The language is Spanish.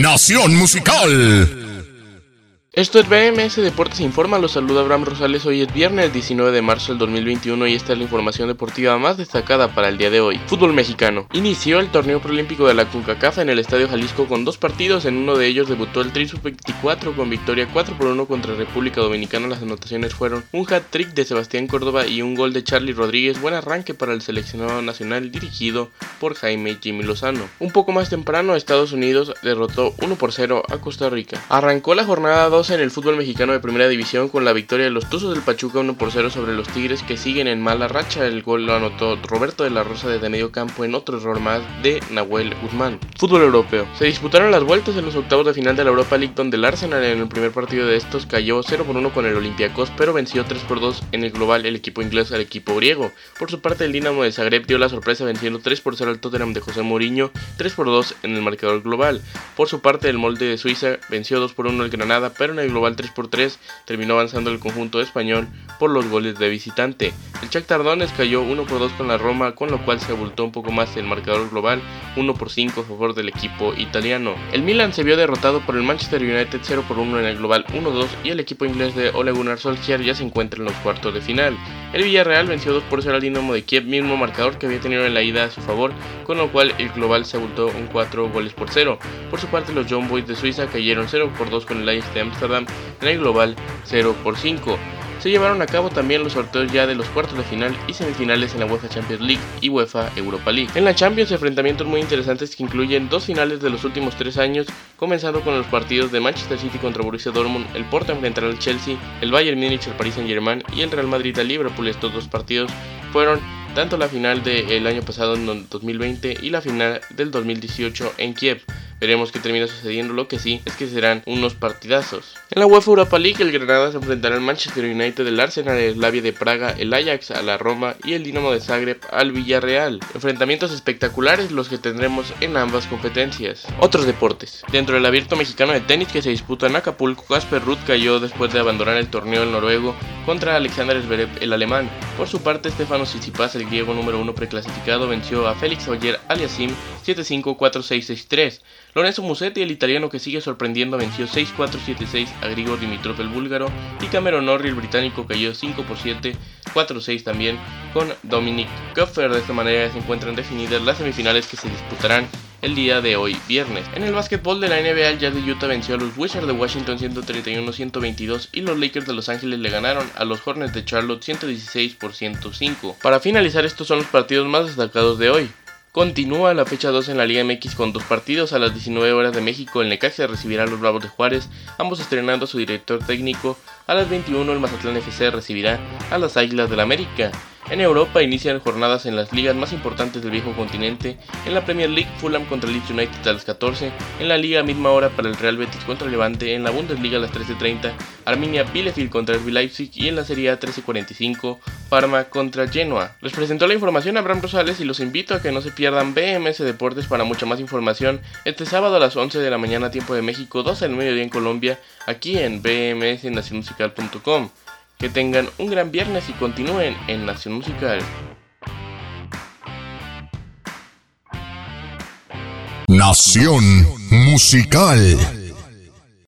Nación Musical. Esto es BMS Deportes Informa, los saluda Abraham Rosales, hoy es viernes 19 de marzo del 2021 y esta es la información deportiva más destacada para el día de hoy. Fútbol mexicano. Inició el torneo preolímpico de la CONCACAF en el Estadio Jalisco con dos partidos, en uno de ellos debutó el Tri 24 con victoria 4 por 1 contra República Dominicana, las anotaciones fueron un hat-trick de Sebastián Córdoba y un gol de Charlie Rodríguez, buen arranque para el seleccionado nacional dirigido por Jaime Jimmy Lozano. Un poco más temprano Estados Unidos derrotó 1 por 0 a Costa Rica. Arrancó la jornada 2 en el fútbol mexicano de primera división con la victoria de los Tuzos del Pachuca 1 por 0 sobre los Tigres que siguen en mala racha. El gol lo anotó Roberto de la Rosa desde medio campo en otro error más de Nahuel Guzmán. Fútbol europeo. Se disputaron las vueltas en los octavos de final de la Europa League donde el Arsenal en el primer partido de estos cayó 0 por 1 con el Olympiacos pero venció 3 por 2 en el global el equipo inglés al equipo griego. Por su parte el Dinamo de Zagreb dio la sorpresa venciendo 3 por 0 al Tottenham de José Mourinho 3 por 2 en el marcador global. Por su parte el molde de Suiza venció 2 por 1 al Granada pero en el global 3 por 3 terminó avanzando el conjunto español por los goles de visitante. El Chuck Tardones cayó 1 por 2 con la Roma, con lo cual se abultó un poco más el marcador global 1 por 5 a favor del equipo italiano. El Milan se vio derrotado por el Manchester United 0 por 1 en el global 1-2 y el equipo inglés de Ole Gunnar Solskjaer ya se encuentra en los cuartos de final. El Villarreal venció 2 por 0 al Dinamo de Kiev, mismo marcador que había tenido en la ida a su favor, con lo cual el global se abultó un 4 goles por 0. Por su parte los John Boys de Suiza cayeron 0 por 2 con el Ajax de Amsterdam en el global 0 por 5. Se llevaron a cabo también los sorteos ya de los cuartos de final y semifinales en la UEFA Champions League y UEFA Europa League. En la Champions, enfrentamientos muy interesantes que incluyen dos finales de los últimos tres años, comenzando con los partidos de Manchester City contra Borussia Dortmund, el Porto enfrentará al Chelsea, el Bayern Múnich al Paris Saint Germain y el Real Madrid al Liverpool. Estos dos partidos fueron tanto la final del año pasado en 2020 y la final del 2018 en Kiev. Veremos qué termina sucediendo, lo que sí es que serán unos partidazos. En la UEFA Europa League, el Granada se enfrentará al Manchester United, el Arsenal, el Slavia de Praga, el Ajax a la Roma y el Dinamo de Zagreb al Villarreal. Enfrentamientos espectaculares los que tendremos en ambas competencias. Otros deportes. Dentro del abierto mexicano de tenis que se disputa en Acapulco, Casper Ruth cayó después de abandonar el torneo el noruego contra Alexander Zverev el alemán. Por su parte, Stefano Tsitsipas, el griego número uno preclasificado, venció a Félix Oyer Aliasim 7-5-4-6-6-3. Lorenzo Musetti, el italiano que sigue sorprendiendo, venció 6-4-7-6 a Grigor Dimitrov el búlgaro y Cameron Norrie el británico cayó 5 7, 4-6 también con Dominic Koffer. De esta manera se encuentran definidas las semifinales que se disputarán el día de hoy, viernes. En el básquetbol de la NBA, el Jazz de Utah venció a los Wizards de Washington 131-122 y los Lakers de Los Ángeles le ganaron a los Hornets de Charlotte 116 por 105. Para finalizar, estos son los partidos más destacados de hoy. Continúa la fecha 2 en la Liga MX con dos partidos. A las 19 horas de México, el Necaxa recibirá a los Bravos de Juárez, ambos estrenando a su director técnico. A las 21, el Mazatlán FC recibirá a las Águilas del América. En Europa inician jornadas en las ligas más importantes del viejo continente. En la Premier League, Fulham contra Leeds United a las 14. En la Liga, misma hora para el Real Betis contra Levante. En la Bundesliga a las 13.30, Arminia Bielefeld contra el Leipzig. Y en la Serie A 13.45, Parma contra Genoa. Les presentó la información Abraham Rosales y los invito a que no se pierdan BMS Deportes para mucha más información este sábado a las 11 de la mañana, tiempo de México, 12 del mediodía en Colombia, aquí en bmsnacionmusical.com. Que tengan un gran viernes y continúen en Nación Musical. Nación Musical.